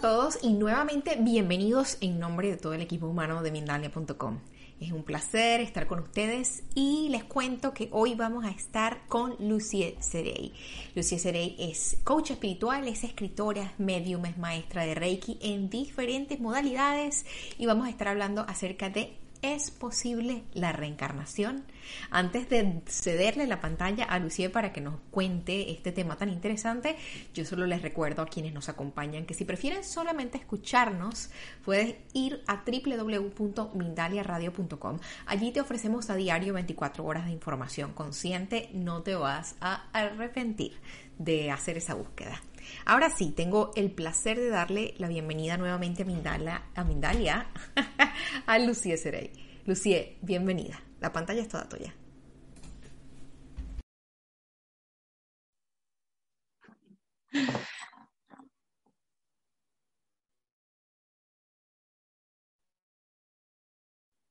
Todos y nuevamente bienvenidos en nombre de todo el equipo humano de Mindalia.com. Es un placer estar con ustedes y les cuento que hoy vamos a estar con Lucie Serey. Lucie Serey es coach espiritual, es escritora, es medium, es maestra de Reiki en diferentes modalidades y vamos a estar hablando acerca de ¿Es posible la reencarnación? Antes de cederle la pantalla a Lucía para que nos cuente este tema tan interesante, yo solo les recuerdo a quienes nos acompañan que si prefieren solamente escucharnos, puedes ir a www.mindaliaradio.com. Allí te ofrecemos a diario 24 horas de información consciente, no te vas a arrepentir de hacer esa búsqueda. Ahora sí, tengo el placer de darle la bienvenida nuevamente a Mindalia, a, Mindalia, a Lucie Serey. Lucie, bienvenida. La pantalla es toda tuya.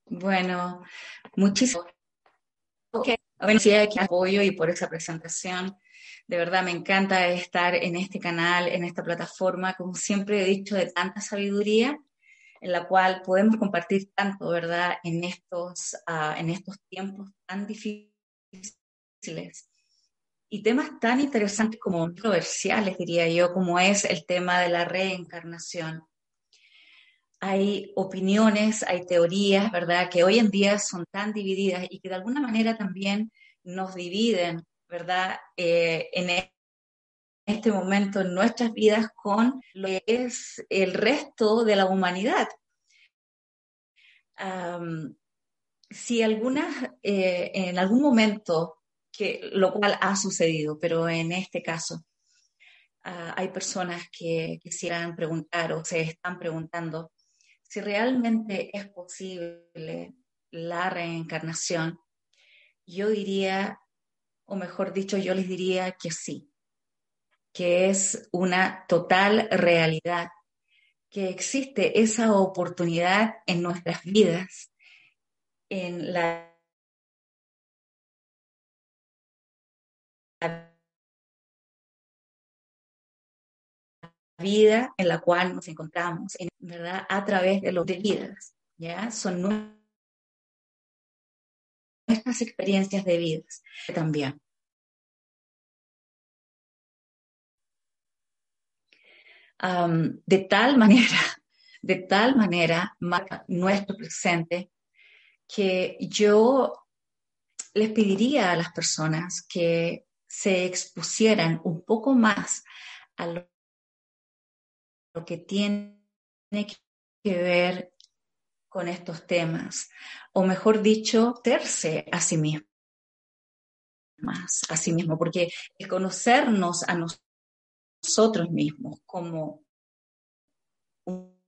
Bueno, muchísimas gracias por apoyo y por esa presentación. De verdad me encanta estar en este canal, en esta plataforma, como siempre he dicho, de tanta sabiduría, en la cual podemos compartir tanto, ¿verdad?, en estos, uh, en estos tiempos tan difíciles. Y temas tan interesantes como controversiales, diría yo, como es el tema de la reencarnación. Hay opiniones, hay teorías, ¿verdad?, que hoy en día son tan divididas y que de alguna manera también nos dividen ¿verdad? Eh, en este momento en nuestras vidas con lo que es el resto de la humanidad. si algunas, eh, en algún momento, que, lo cual ha sucedido, pero en este caso, ah, hay personas que quisieran preguntar o se están preguntando si realmente es posible la reencarnación, yo diría o mejor dicho, yo les diría que sí, que es una total realidad, que existe esa oportunidad en nuestras vidas, en la vida en la cual nos encontramos, en, ¿verdad? A través de los de vidas, ¿ya? Son nuestras experiencias de vidas también. de tal manera, de tal manera marca nuestro presente que yo les pediría a las personas que se expusieran un poco más a lo, que tiene que ver con estos temas, o mejor dicho, terse a sí mismo, a sí mismo, porque el conocernos a nosotros mismos como un,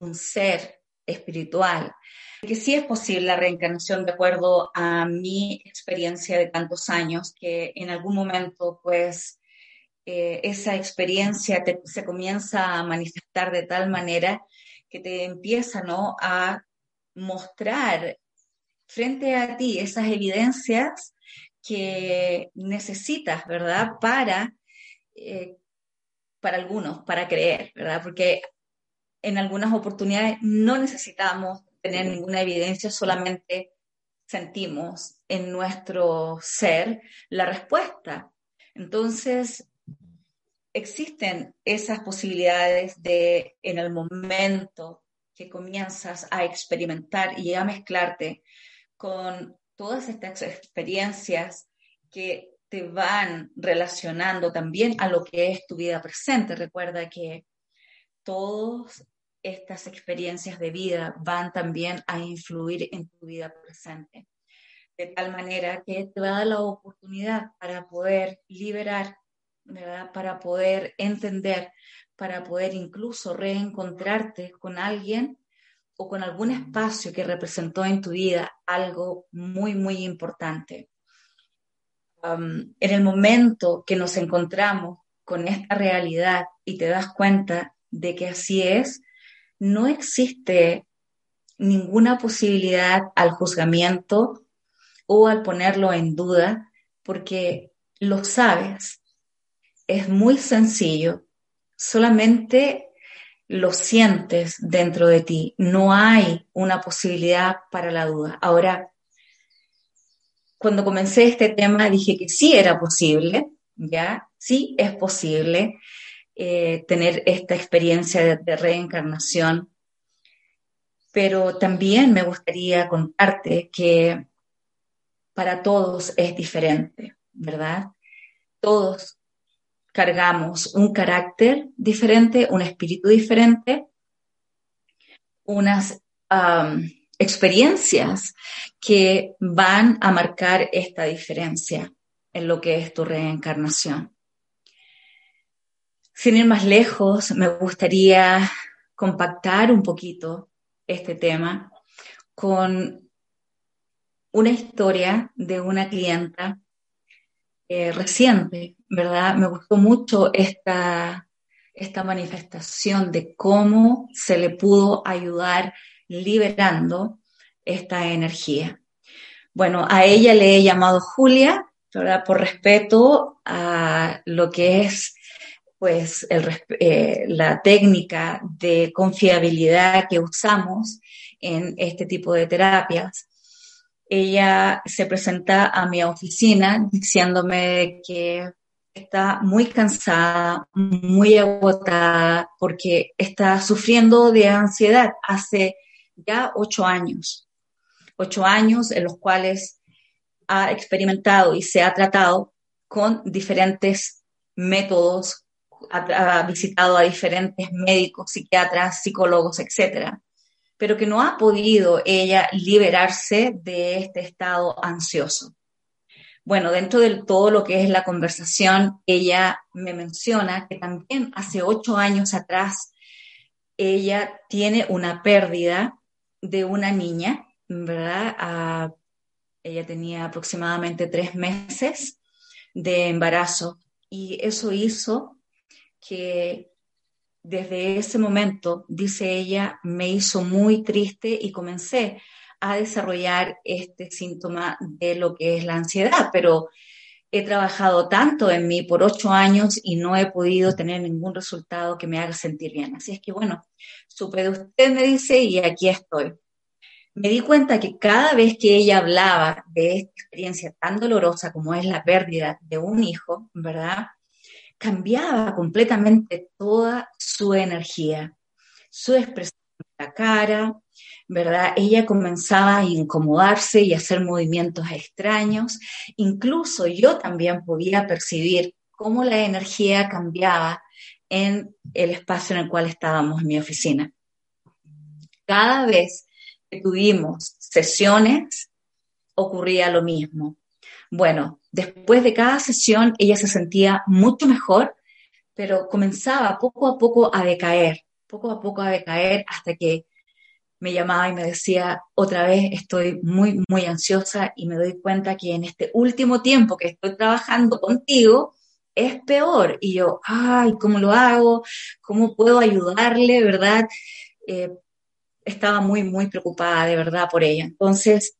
un ser espiritual, que sí es posible la reencarnación de acuerdo a mi experiencia de tantos años, que en algún momento pues eh, esa experiencia se comienza a manifestar de tal manera que te empieza a mostrar frente a ti esas evidencias que necesitas, ¿verdad? Para, eh, para algunos, para creer, ¿verdad? Porque en algunas oportunidades no necesitamos tener ninguna evidencia, solamente sentimos en nuestro ser la respuesta. Entonces, existen esas posibilidades de en el momento que comienzas a experimentar y a mezclarte con todas estas experiencias que te van relacionando también a lo que es tu vida presente. Recuerda que todas estas experiencias de vida van también a influir en tu vida presente. De tal manera que te va a dar la oportunidad para poder liberar para poder entender, para poder incluso reencontrarte con alguien o con algún espacio que representó en tu vida algo muy, muy importante. Um, en el momento que nos encontramos con esta realidad y te das cuenta de que así es, no existe ninguna posibilidad al juzgamiento o al ponerlo en duda, porque lo sabes, es muy sencillo, solamente lo sientes dentro de ti, no hay una posibilidad para la duda. Ahora, cuando comencé este tema dije que sí era posible, ¿ya? Sí es posible eh, tener esta experiencia de reencarnación, pero también me gustaría contarte que para todos es diferente, ¿verdad? Todos cargamos un carácter diferente, un espíritu diferente, unas experiencias que van a marcar esta diferencia en lo que es tu reencarnación. Sin ir más lejos, me gustaría compactar un poquito este tema con una historia de una clienta eh, reciente, ¿verdad? Me gustó mucho esta, esta manifestación de cómo se le pudo ayudar liberando esta energía. Bueno, a ella le he llamado Julia, ¿verdad? Por respeto a lo que es pues eh, la técnica de confiabilidad que usamos en este tipo de terapias. Ella se presenta a mi oficina diciéndome que está muy cansada, muy agotada, porque está sufriendo de ansiedad hace ya ocho años. Ocho años en los cuales ha experimentado y se ha tratado con diferentes métodos ha, visitado a diferentes médicos, psiquiatras, psicólogos, etcétera, pero que no ha podido ella liberarse de este estado ansioso. Bueno, dentro de todo lo que es la conversación, ella me menciona que también hace ocho años atrás ella tiene una pérdida de una niña, ¿verdad? Ella tenía aproximadamente tres meses de embarazo y eso hizo que desde ese momento, dice ella, me hizo muy triste y comencé a desarrollar este síntoma de lo que es la ansiedad, pero he trabajado tanto en mí por ocho años y no he podido tener ningún resultado que me haga sentir bien. Así es que bueno, supe de usted, me dice, y aquí estoy. Me di cuenta que cada vez que ella hablaba de esta experiencia tan dolorosa como es la pérdida de un hijo, ¿verdad? Cambiaba completamente toda su energía, su expresión de la cara, ¿verdad? Ella comenzaba a incomodarse y a hacer movimientos extraños. Incluso yo también podía percibir cómo la energía cambiaba en el espacio en el cual estábamos en mi oficina. Cada vez que tuvimos sesiones, ocurría lo mismo. Bueno, después de cada sesión ella se sentía mucho mejor, pero comenzaba poco a poco a decaer, poco a poco a decaer hasta que me llamaba y me decía, otra vez estoy muy, muy ansiosa y me doy cuenta que en este último tiempo que estoy trabajando contigo es peor. Y yo, ay, ¿cómo lo hago? ¿Cómo puedo ayudarle? ¿Verdad? Eh, estaba muy, muy preocupada de verdad por ella. Entonces,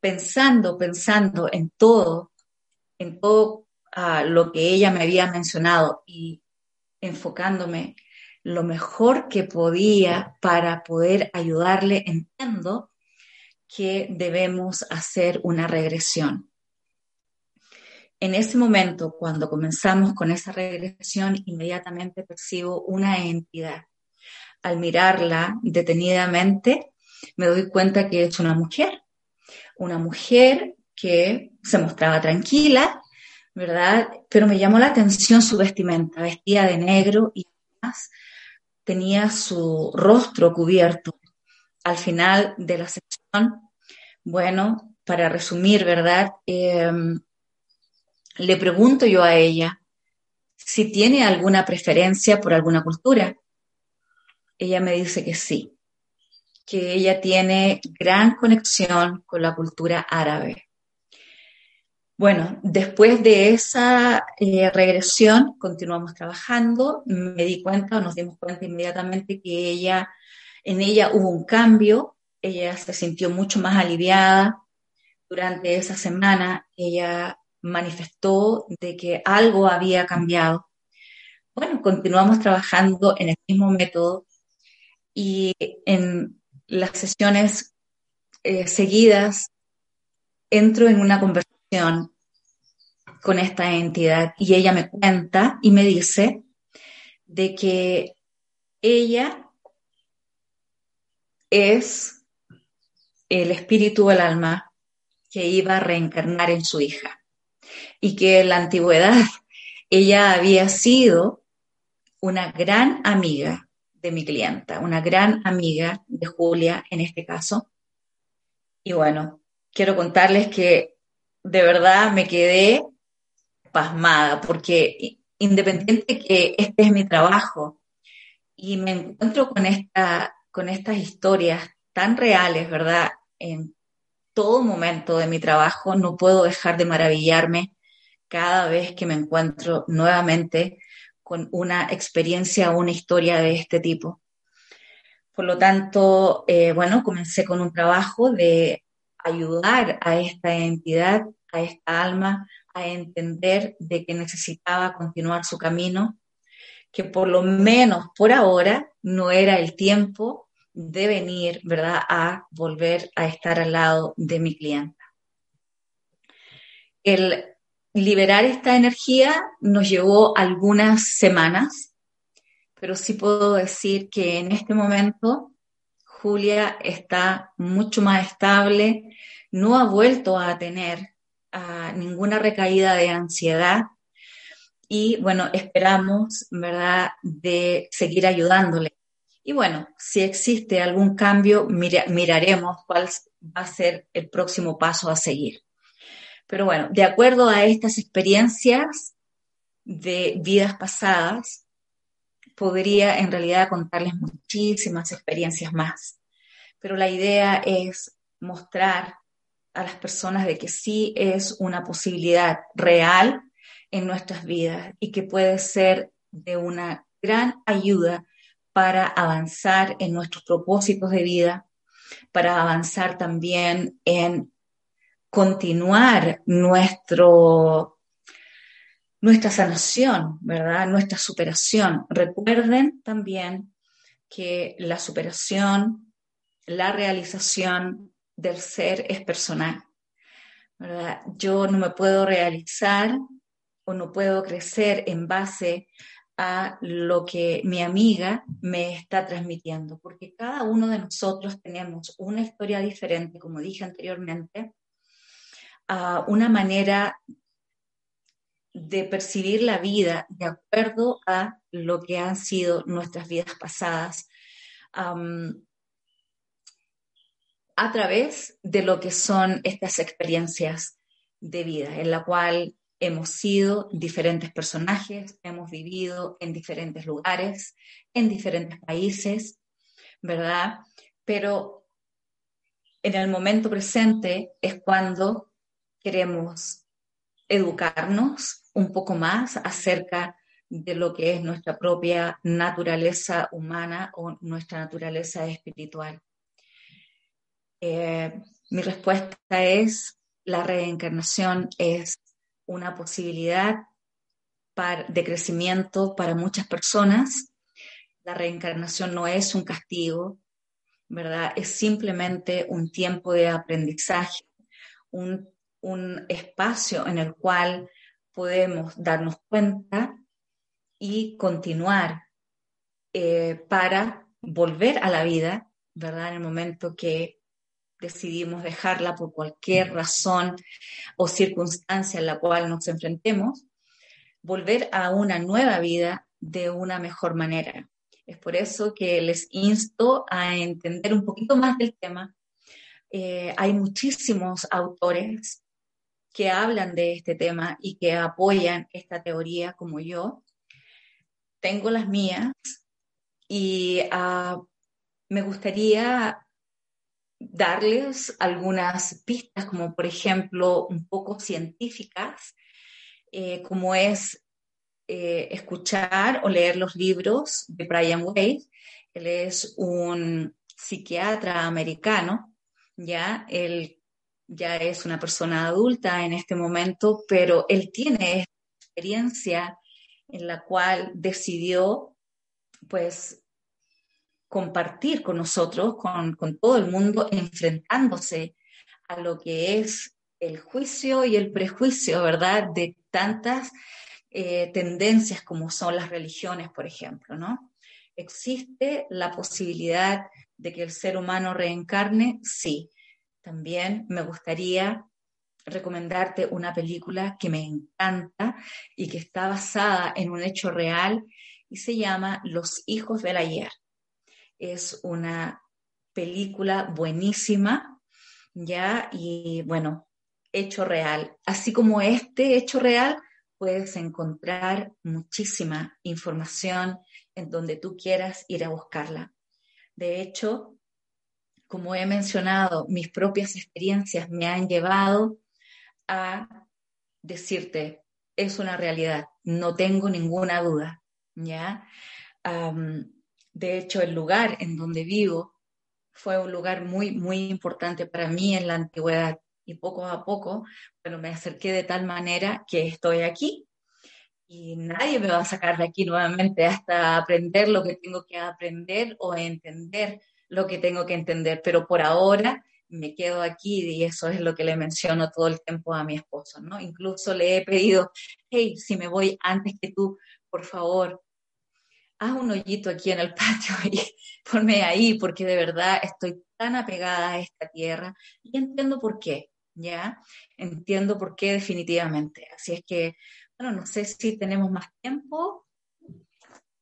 pensando, pensando en todo, en todo ah, lo que ella me había mencionado y enfocándome lo mejor que podía para poder ayudarle, entiendo que debemos hacer una regresión. En ese momento, cuando comenzamos con esa regresión, inmediatamente percibo una entidad. Al mirarla detenidamente, me doy cuenta que es una mujer una mujer que se mostraba tranquila, ¿verdad? Pero me llamó la atención su vestimenta, vestía de negro y además tenía su rostro cubierto. Al final de la sesión, bueno, para resumir, ¿verdad? Em, le pregunto yo a ella si tiene alguna preferencia por alguna cultura. Ella me dice que sí que ella tiene gran conexión con la cultura árabe. Bueno, después de esa eh, regresión, continuamos trabajando. Me di cuenta, o nos dimos cuenta inmediatamente que ella, en ella hubo un cambio. Ella se sintió mucho más aliviada. Durante esa semana, ella manifestó de que algo había cambiado. Bueno, continuamos trabajando en el mismo método y en las sesiones eh, seguidas entro en una conversación con esta entidad y ella me cuenta y me dice de que ella es el espíritu del alma que iba a reencarnar en su hija y que en la antigüedad ella había sido una gran amiga de mi clienta, una gran amiga de Julia en este caso. Y bueno, quiero contarles que de verdad me quedé pasmada porque independiente que este es mi trabajo y me encuentro con, esta, con estas historias tan reales, ¿verdad? En todo momento de mi trabajo no puedo dejar de maravillarme cada vez que me encuentro nuevamente con una experiencia o una historia de este tipo. Por lo tanto, eh, bueno, comencé con un trabajo de ayudar a esta entidad, a esta alma, a entender de que necesitaba continuar su camino, que por lo menos por ahora no era el tiempo de venir, ¿verdad?, a volver a estar al lado de mi clienta. El liberar esta energía nos llevó algunas semanas, pero sí puedo decir que en este momento Julia está mucho más estable, no ha vuelto a tener ninguna recaída de ansiedad y bueno, esperamos, ¿verdad?, de seguir ayudándole. Y bueno, si existe algún cambio, miraremos cuál va a ser el próximo paso a seguir. Pero bueno, de acuerdo a estas experiencias de vidas pasadas, podría en realidad contarles muchísimas experiencias más. Pero la idea es mostrar a las personas de que sí es una posibilidad real en nuestras vidas y que puede ser de una gran ayuda para avanzar en nuestros propósitos de vida, para avanzar también en continuar nuestro, nuestra sanación, ¿verdad? Nuestra superación. Recuerden también que la superación, la realización del ser es personal. ¿verdad? Yo no me puedo realizar o no puedo crecer en base a lo que mi amiga me está transmitiendo, porque cada uno de nosotros tenemos una historia diferente, como dije anteriormente, una manera de percibir la vida de acuerdo a lo que han sido nuestras vidas pasadas, a través de lo que son estas experiencias de vida, en la cual hemos sido diferentes personajes, hemos vivido en diferentes lugares, en diferentes países, ¿verdad? Pero en el momento presente es cuando queremos educarnos un poco más acerca de lo que es nuestra propia naturaleza humana o nuestra naturaleza espiritual. Eh, mi respuesta es, la reencarnación es una posibilidad de crecimiento para muchas personas. La reencarnación no es un castigo, ¿verdad? Es simplemente un tiempo de aprendizaje, un un espacio en el cual podemos darnos cuenta y continuar eh, para volver a la vida, ¿verdad? En el momento que decidimos dejarla por cualquier razón o circunstancia en la cual nos enfrentemos, volver a una nueva vida de una mejor manera. Es por eso que les insto a entender un poquito más del tema. Eh, hay muchísimos autores que hablan de este tema y que apoyan esta teoría como yo. Tengo las mías y ah, me gustaría darles algunas pistas, como por ejemplo un poco científicas, eh, como es eh, escuchar o leer los libros de Brian Wade. Él es un psiquiatra americano, ya, él ya es una persona adulta en este momento, pero él tiene experiencia en la cual decidió, pues, compartir con nosotros, con, todo el mundo, enfrentándose a lo que es el juicio y el prejuicio, ¿verdad? De tantas eh, tendencias como son las religiones, por ejemplo, ¿no? ¿Existe la posibilidad de que el ser humano reencarne? Sí. También me gustaría recomendarte una película que me encanta y que está basada en un hecho real y se llama Los hijos del ayer. Es una película buenísima, ¿ya? Y bueno, hecho real. Así como este hecho real, puedes encontrar muchísima información en donde tú quieras ir a buscarla. De hecho, como he mencionado, mis propias experiencias me han llevado a decirte, es una realidad, no tengo ninguna duda, ¿ya? de hecho, el lugar en donde vivo fue un lugar muy, muy importante para mí en la antigüedad y poco a poco, bueno, me acerqué de tal manera que estoy aquí y nadie me va a sacar de aquí nuevamente hasta aprender lo que tengo que aprender o entender lo que tengo que entender, pero por ahora me quedo aquí y eso es lo que le menciono todo el tiempo a mi esposo, ¿no? Incluso le he pedido, hey, si me voy antes que tú, por favor, haz un hoyito aquí en el patio y ponme ahí, porque de verdad estoy tan apegada a esta tierra y entiendo por qué, ¿ya? Entiendo por qué definitivamente. Así es que, bueno, no sé si tenemos más tiempo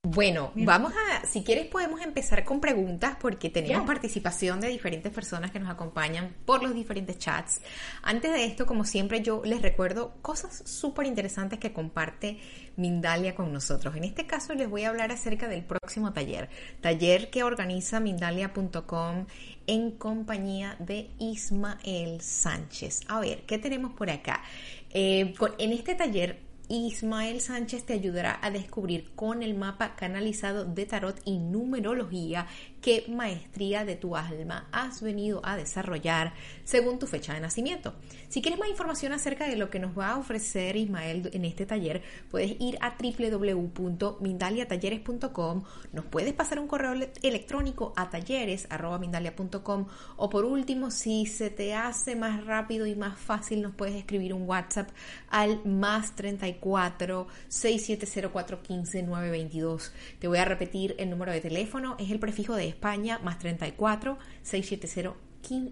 bueno, vamos a, si quieres podemos empezar con preguntas porque tenemos participación de diferentes personas que nos acompañan por los diferentes chats. Antes de esto, como siempre, yo les recuerdo cosas súper interesantes que comparte Mindalia con nosotros. En este caso les voy a hablar acerca del próximo taller, taller que organiza mindalia.com en compañía de Ismael Sánchez. A ver, ¿qué tenemos por acá? Eh, en este taller Ismael Sánchez te ayudará a descubrir con el mapa canalizado de tarot y numerología qué maestría de tu alma has venido a desarrollar según tu fecha de nacimiento. Si quieres más información acerca de lo que nos va a ofrecer Ismael en este taller, puedes ir a www.mindaliatalleres.com, nos puedes pasar un correo electrónico a talleres.mindalia.com o por último, si se te hace más rápido y más fácil, nos puedes escribir un WhatsApp al más 34 670 922. Te voy a repetir el número de teléfono, es el prefijo de España, más 34 670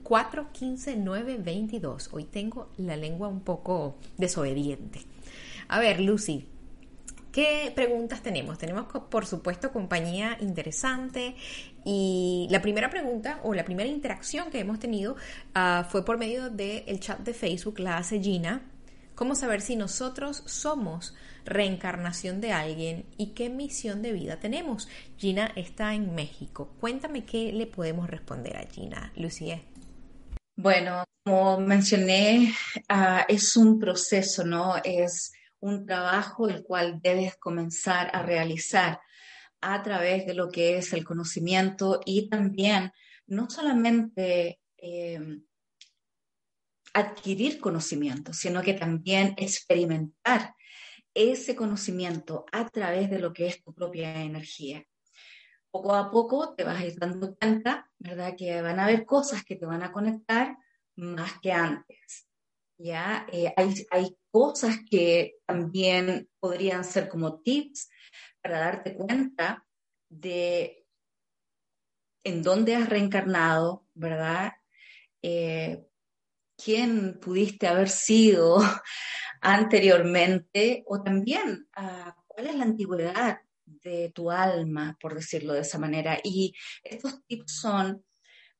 415 922. Hoy tengo la lengua un poco desobediente. A ver, Lucy, ¿Qué preguntas tenemos? Tenemos, por supuesto, compañía interesante. Y la primera pregunta o la primera interacción que hemos tenido ah, fue por medio del chat de Facebook, la hace. ¿Cómo saber si nosotros somos reencarnación de alguien y qué misión de vida tenemos. Gina está en México. Cuéntame qué le podemos responder a Gina, Lucía. Bueno, como mencioné, ah, es un proceso, ¿no? Es un trabajo el cual debes comenzar a realizar a través de lo que es el conocimiento y también no solamente em, adquirir conocimiento, sino que también experimentar ese conocimiento a través de lo que es tu propia energía. Poco a poco te vas a ir dando cuenta, ¿verdad? Que van a haber cosas que te van a conectar más que antes. ¿ya? Eh, hay, cosas que también podrían ser como tips para darte cuenta de en dónde has reencarnado, ¿verdad? Eh, quién pudiste haber sido anteriormente o también ah, cuál es la antigüedad de tu alma, por decirlo de esa manera. Y estos tips son,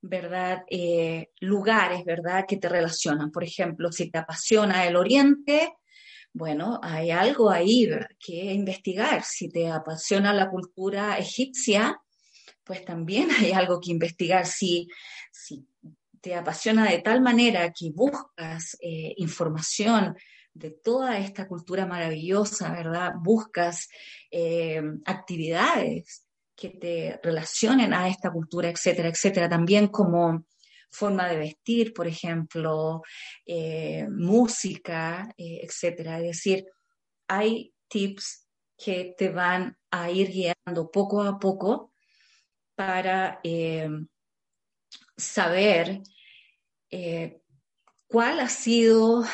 ¿verdad? Eh, lugares, ¿verdad? Que te relacionan. Por ejemplo, si te apasiona el Oriente, bueno, hay algo ahí que investigar. Si te apasiona la cultura egipcia, pues también hay algo que investigar. Si, si te apasiona de tal manera que buscas eh, información de toda esta cultura maravillosa, ¿verdad? Buscas eh, actividades que te relacionen a esta cultura, etcétera, etcétera. También como forma de vestir, por ejemplo, eh, música, eh, etcétera. Es decir, hay tips que te van a ir guiando poco a poco para saber eh, cuál ha sido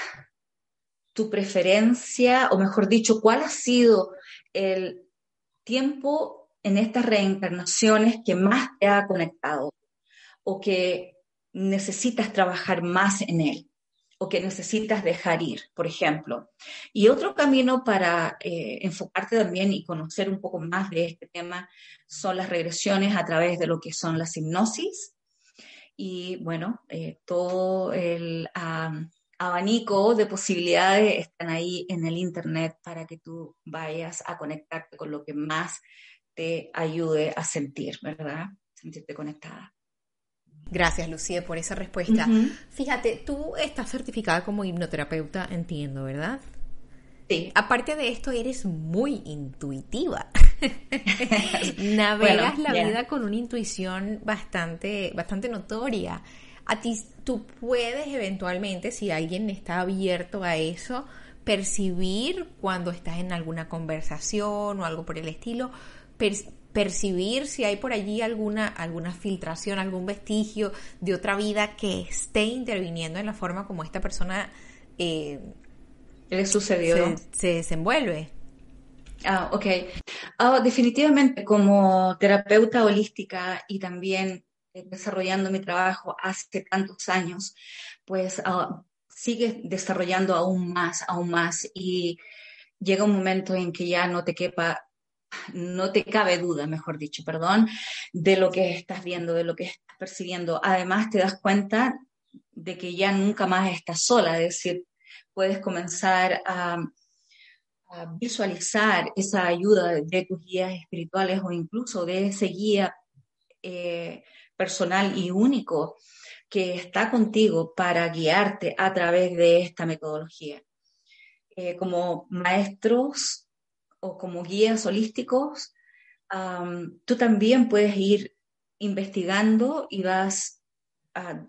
tu preferencia, o mejor dicho, cuál ha sido el tiempo en estas reencarnaciones que más te ha conectado o que necesitas trabajar más en él o que necesitas dejar ir, por ejemplo. Y otro camino para eh, enfocarte también y conocer un poco más de este tema son las regresiones a través de lo que son las hipnosis. Y bueno, eh, todo el abanico de posibilidades están ahí en el Internet para que tú vayas a conectarte con lo que más te ayude a sentir, ¿verdad? Sentirte conectada. Gracias, Lucía, por esa respuesta. Fíjate, tú estás certificada como hipnoterapeuta, entiendo, ¿verdad? Sí. Aparte de esto, eres muy intuitiva. Navegas la vida con una intuición bastante, bastante notoria. A ti, tú puedes eventualmente, si alguien está abierto a eso, percibir cuando estás en alguna conversación o algo por el estilo, percibir si hay por allí alguna, alguna filtración, algún vestigio de otra vida que esté interviniendo en la forma como esta persona eh, le sucedió. Se, desenvuelve. Ah, ok. Ah, definitivamente, como terapeuta holística y también eh, desarrollando mi trabajo hace tantos años, pues uh, sigue desarrollando aún más, aún más y llega un momento en que ya no te quepa no te cabe duda, mejor dicho, perdón, de lo que estás viendo, de lo que estás percibiendo. Además, te das cuenta de que ya nunca más estás sola, es decir, puedes comenzar a, visualizar esa ayuda de tus guías espirituales o incluso de ese guía eh, personal y único que está contigo para guiarte a través de esta metodología. Eh, como maestros o como guías holísticos, tú también puedes ir investigando y vas ah,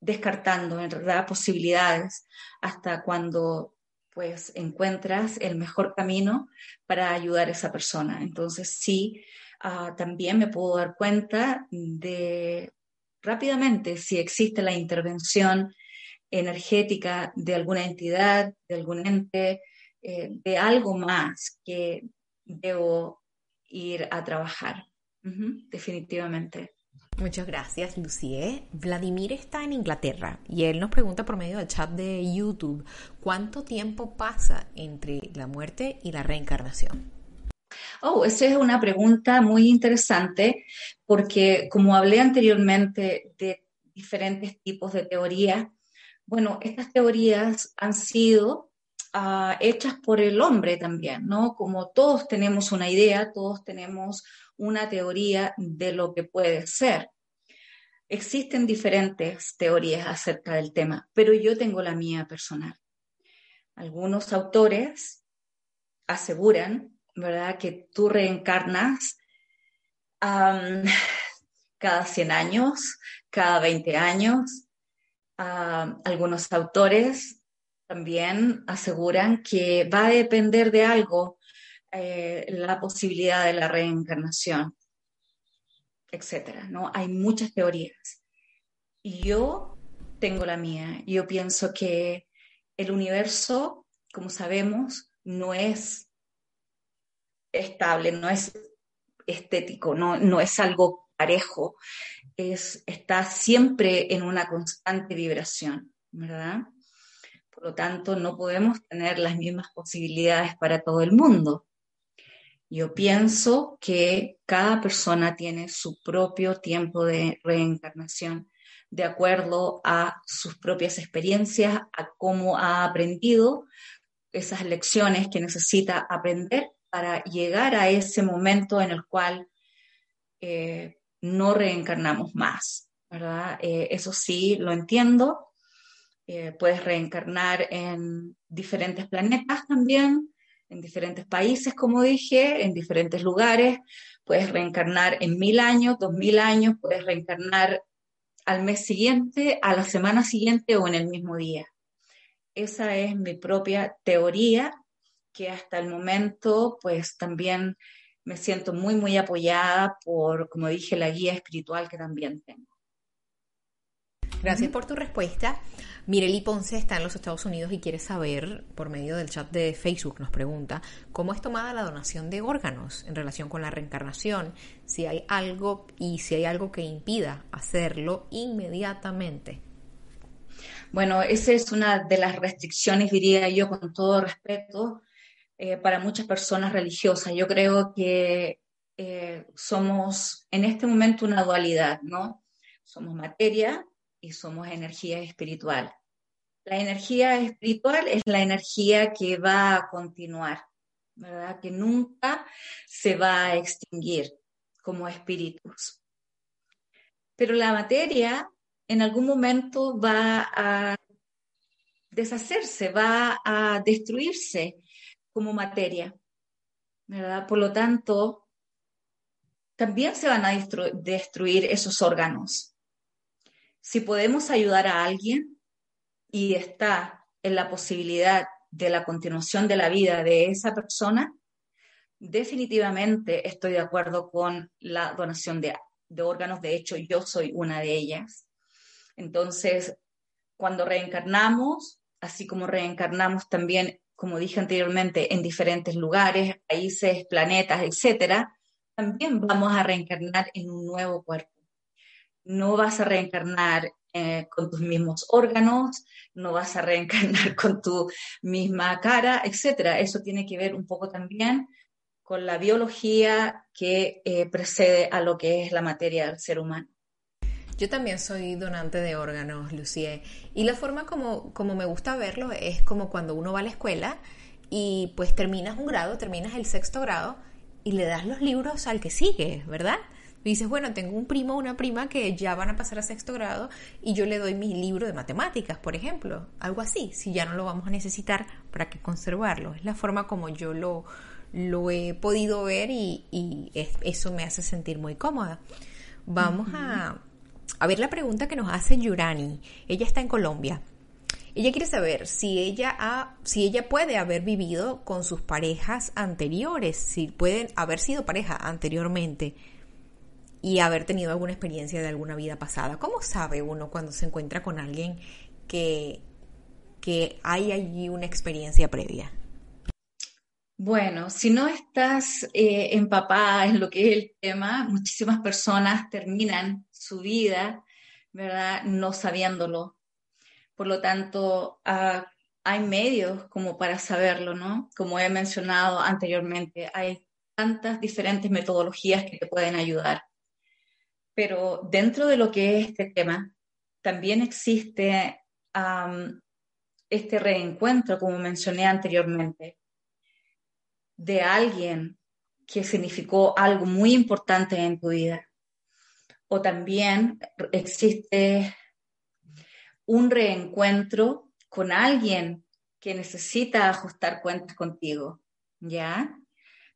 descartando en realidad posibilidades hasta cuando pues encuentras el mejor camino para ayudar a esa persona. Entonces sí, ah, también me puedo dar cuenta de rápidamente si existe la intervención energética de alguna entidad, de algún ente, eh, de algo más que debo ir a trabajar. definitivamente. Muchas gracias, Lucie. Vladimir está en Inglaterra y él nos pregunta por medio del chat de YouTube, ¿cuánto tiempo pasa entre la muerte y la reencarnación? Oh, esa es una pregunta muy interesante porque como hablé anteriormente de diferentes tipos de teorías, bueno, estas teorías han sido Ah, hechas por el hombre también, ¿no? Como todos tenemos una idea, todos tenemos una teoría de lo que puede ser. Existen diferentes teorías acerca del tema, pero yo tengo la mía personal. Algunos autores aseguran, ¿verdad?, que tú reencarnas cada 100 años, cada 20 años. algunos autores también aseguran que va a depender de algo eh, la posibilidad de la reencarnación, etcétera, ¿no? Hay muchas teorías. Yo tengo la mía. Yo pienso que el universo, como sabemos, no es estable, no es estético, no, no es algo parejo, es, está siempre en una constante vibración, ¿verdad? Por lo tanto, no podemos tener las mismas posibilidades para todo el mundo. Yo pienso que cada persona tiene su propio tiempo de reencarnación de acuerdo a sus propias experiencias, a cómo ha aprendido esas lecciones que necesita aprender para llegar a ese momento en el cual eh, no reencarnamos más. Eh, eso sí, lo entiendo, eh, puedes reencarnar en diferentes planetas también, en diferentes países, como dije, en diferentes lugares. Puedes reencarnar en mil años, dos mil años, puedes reencarnar al mes siguiente, a la semana siguiente o en el mismo día. Esa es mi propia teoría que hasta el momento pues también me siento muy, muy apoyada por, como dije, la guía espiritual que también tengo. Gracias por tu respuesta. Mireli Ponce está en los Estados Unidos y quiere saber, por medio del chat de Facebook, nos pregunta, ¿cómo es tomada la donación de órganos en relación con la reencarnación? Si hay algo y si hay algo que impida hacerlo inmediatamente. Bueno, esa es una de las restricciones, diría yo, con todo respeto, eh, para muchas personas religiosas. Yo creo que eh, somos en este momento una dualidad, ¿no? Somos materia y somos energía espiritual. La energía espiritual es la energía que va a continuar, ¿verdad? Que nunca se va a extinguir como espíritus. Pero la materia en algún momento va a deshacerse, va a destruirse como materia, ¿verdad? Por lo tanto, también se van a destruir esos órganos si podemos ayudar a alguien y está en la posibilidad de la continuación de la vida de esa persona, definitivamente estoy de acuerdo con la donación de, órganos. De hecho, yo soy una de ellas. Entonces, cuando reencarnamos, así como reencarnamos también, como dije anteriormente, en diferentes lugares, países, planetas, etcétera, también vamos a reencarnar en un nuevo cuerpo no vas a reencarnar eh, con tus mismos órganos, no vas a reencarnar con tu misma cara, etc. Eso tiene que ver un poco también con la biología que eh, precede a lo que es la materia del ser humano. Yo también soy donante de órganos, Lucie, y la forma como, como me gusta verlo es como cuando uno va a la escuela y pues terminas un grado, terminas el sexto grado y le das los libros al que sigue, ¿verdad? Dices, bueno, tengo un primo o una prima que ya van a pasar a sexto grado y yo le doy mi libro de matemáticas, por ejemplo, algo así, si ya no lo vamos a necesitar, ¿para qué conservarlo? Es la forma como yo lo, lo he podido ver y, eso me hace sentir muy cómoda. Vamos a, a ver la pregunta que nos hace Yurani. Ella está en Colombia. Ella quiere saber si ella, ha, si ella puede haber vivido con sus parejas anteriores, si pueden haber sido pareja anteriormente y haber tenido alguna experiencia de alguna vida pasada. ¿Cómo sabe uno cuando se encuentra con alguien que, que hay allí una experiencia previa? Bueno, si no estás eh, empapada en lo que es el tema, muchísimas personas terminan su vida, ¿verdad? No sabiéndolo. Por lo tanto, ah, hay medios como para saberlo, ¿no? Como he mencionado anteriormente, hay tantas diferentes metodologías que te pueden ayudar. Pero dentro de lo que es este tema, también existe este reencuentro, como mencioné anteriormente, de alguien que significó algo muy importante en tu vida. O también existe un reencuentro con alguien que necesita ajustar cuentas contigo, ¿ya?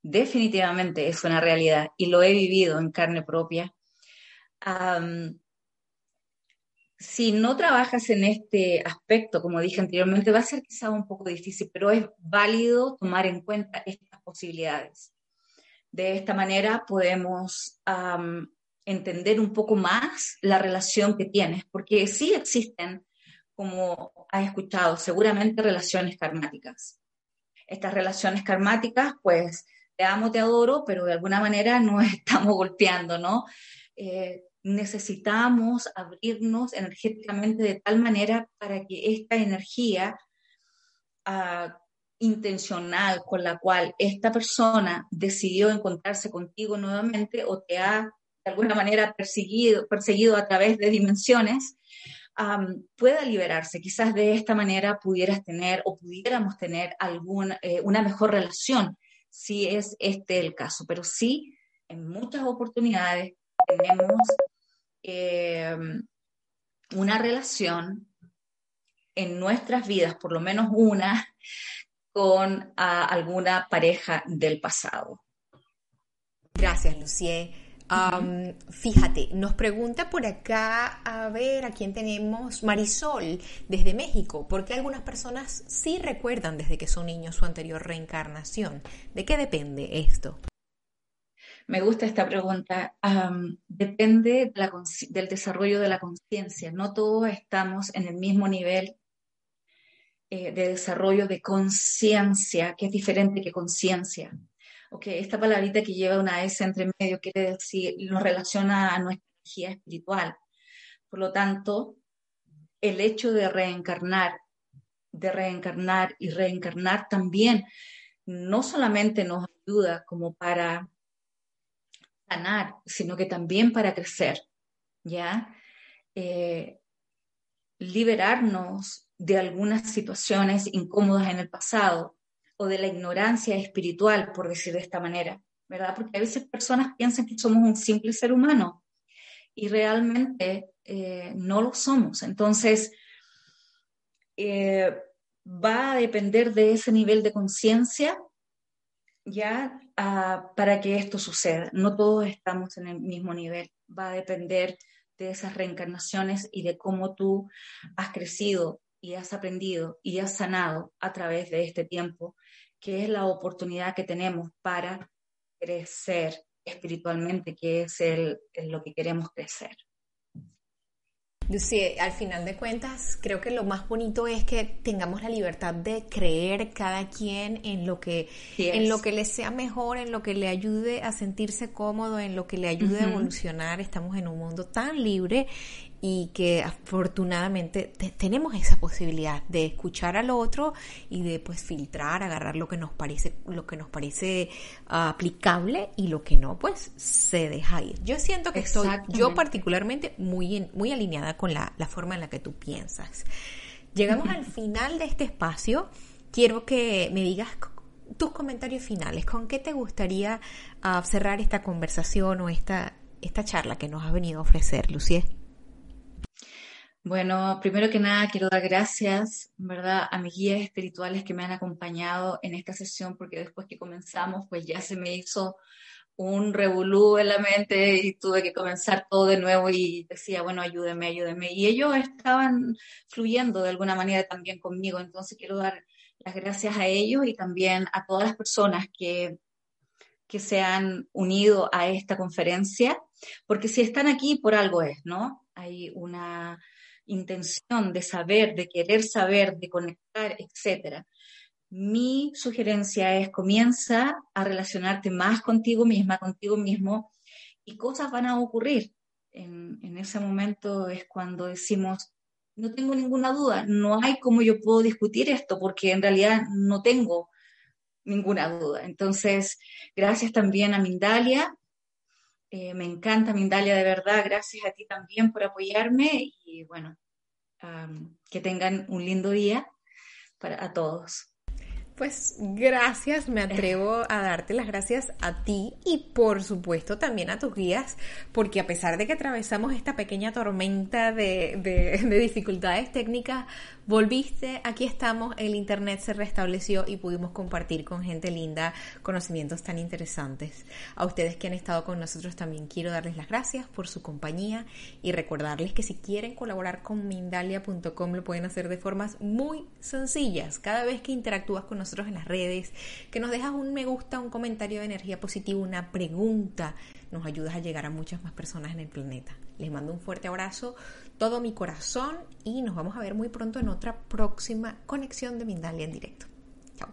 Definitivamente es una realidad y lo he vivido en carne propia si no trabajas en este aspecto, como dije anteriormente, va a ser quizá un poco difícil, pero es válido tomar en cuenta estas posibilidades. De esta manera podemos entender un poco más la relación que tienes, porque sí existen, como has escuchado, seguramente relaciones karmáticas. Estas relaciones karmáticas, pues, te amo, te adoro, pero de alguna manera nos estamos golpeando, ¿no? Eh, necesitamos abrirnos energéticamente de tal manera para que esta energía ah, intencional con la cual esta persona decidió encontrarse contigo nuevamente o te ha de alguna manera perseguido, perseguido a través de dimensiones, pueda liberarse. Quizás de esta manera pudieras tener o pudiéramos tener alguna, eh, una mejor relación, si es este el caso. Pero sí, en muchas oportunidades tenemos eh, una relación en nuestras vidas, por lo menos una, con alguna pareja del pasado. Gracias, Lucie. fíjate, nos pregunta por acá, a ver, a quién tenemos, Marisol, desde México, porque algunas personas sí recuerdan desde que son niños su anterior reencarnación. ¿De qué depende esto? Me gusta esta pregunta. depende del desarrollo de la conciencia. No todos estamos en el mismo nivel eh, de desarrollo de conciencia, que es diferente que conciencia. Okay, esta palabrita que lleva una S entre medio quiere decir, nos relaciona a nuestra energía espiritual. Por lo tanto, el hecho de reencarnar, de reencarnar y reencarnar también no solamente nos ayuda como para sanar, sino que también para crecer, ¿ya? Eh, liberarnos de algunas situaciones incómodas en el pasado o de la ignorancia espiritual, por decir de esta manera, ¿verdad? Porque a veces personas piensan que somos un simple ser humano y realmente eh, no lo somos. Entonces, eh, va a depender de ese nivel de conciencia ya ah, para que esto suceda. No todos estamos en el mismo nivel. Va a depender de esas reencarnaciones y de cómo tú has crecido y has aprendido y has sanado a través de este tiempo, que es la oportunidad que tenemos para crecer espiritualmente, que es el, lo que queremos crecer. Lucy, al final de cuentas, creo que lo más bonito es que tengamos la libertad de creer cada quien en lo que, en lo que le sea mejor, en lo que le ayude a sentirse cómodo, en lo que le ayude a evolucionar. Estamos en un mundo tan libre y que afortunadamente tenemos esa posibilidad de escuchar al otro y de pues filtrar, agarrar lo que nos parece, lo que nos parece ah, aplicable y lo que no, pues se deja ir. Yo siento que estoy, yo particularmente, muy, muy alineada con la, forma en la que tú piensas. Llegamos al final de este espacio. Quiero que me digas tus comentarios finales. ¿Con qué te gustaría ah, cerrar esta conversación o esta, esta charla que nos has venido a ofrecer, Lucía? Bueno, primero que nada quiero dar gracias, ¿verdad?, a mis guías espirituales que me han acompañado en esta sesión, porque después que comenzamos, pues ya se me hizo un revolú en la mente y tuve que comenzar todo de nuevo y decía, bueno, ayúdeme, ayúdeme. Y ellos estaban fluyendo de alguna manera también conmigo, entonces quiero dar las gracias a ellos y también a todas las personas que, que se han unido a esta conferencia, porque si están aquí por algo es, ¿no? Hay una intención de saber, de querer saber, de conectar, etc. Mi sugerencia es comienza a relacionarte más contigo misma, contigo mismo, y cosas van a ocurrir. En, en ese momento es cuando decimos, no tengo ninguna duda, no hay cómo yo puedo discutir esto, porque en realidad no tengo ninguna duda. Entonces, gracias también a Mindalia. Eh, me encanta Mindalia de verdad. Gracias a ti también por apoyarme y bueno, que tengan un lindo día para a todos. Pues gracias, me atrevo a darte las gracias a ti y por supuesto también a tus guías, porque a pesar de que atravesamos esta pequeña tormenta de, de, dificultades técnicas, volviste, aquí estamos, el Internet se restableció y pudimos compartir con gente linda conocimientos tan interesantes. A ustedes que han estado con nosotros también quiero darles las gracias por su compañía y recordarles que si quieren colaborar con Mindalia.com lo pueden hacer de formas muy sencillas. Cada vez que interactúas con nosotros, en las redes, que nos dejas un me gusta, un comentario de energía positiva, una pregunta, nos ayudas a llegar a muchas más personas en el planeta. Les mando un fuerte abrazo, todo mi corazón y nos vamos a ver muy pronto en otra próxima conexión de Mindalia en directo. Chao.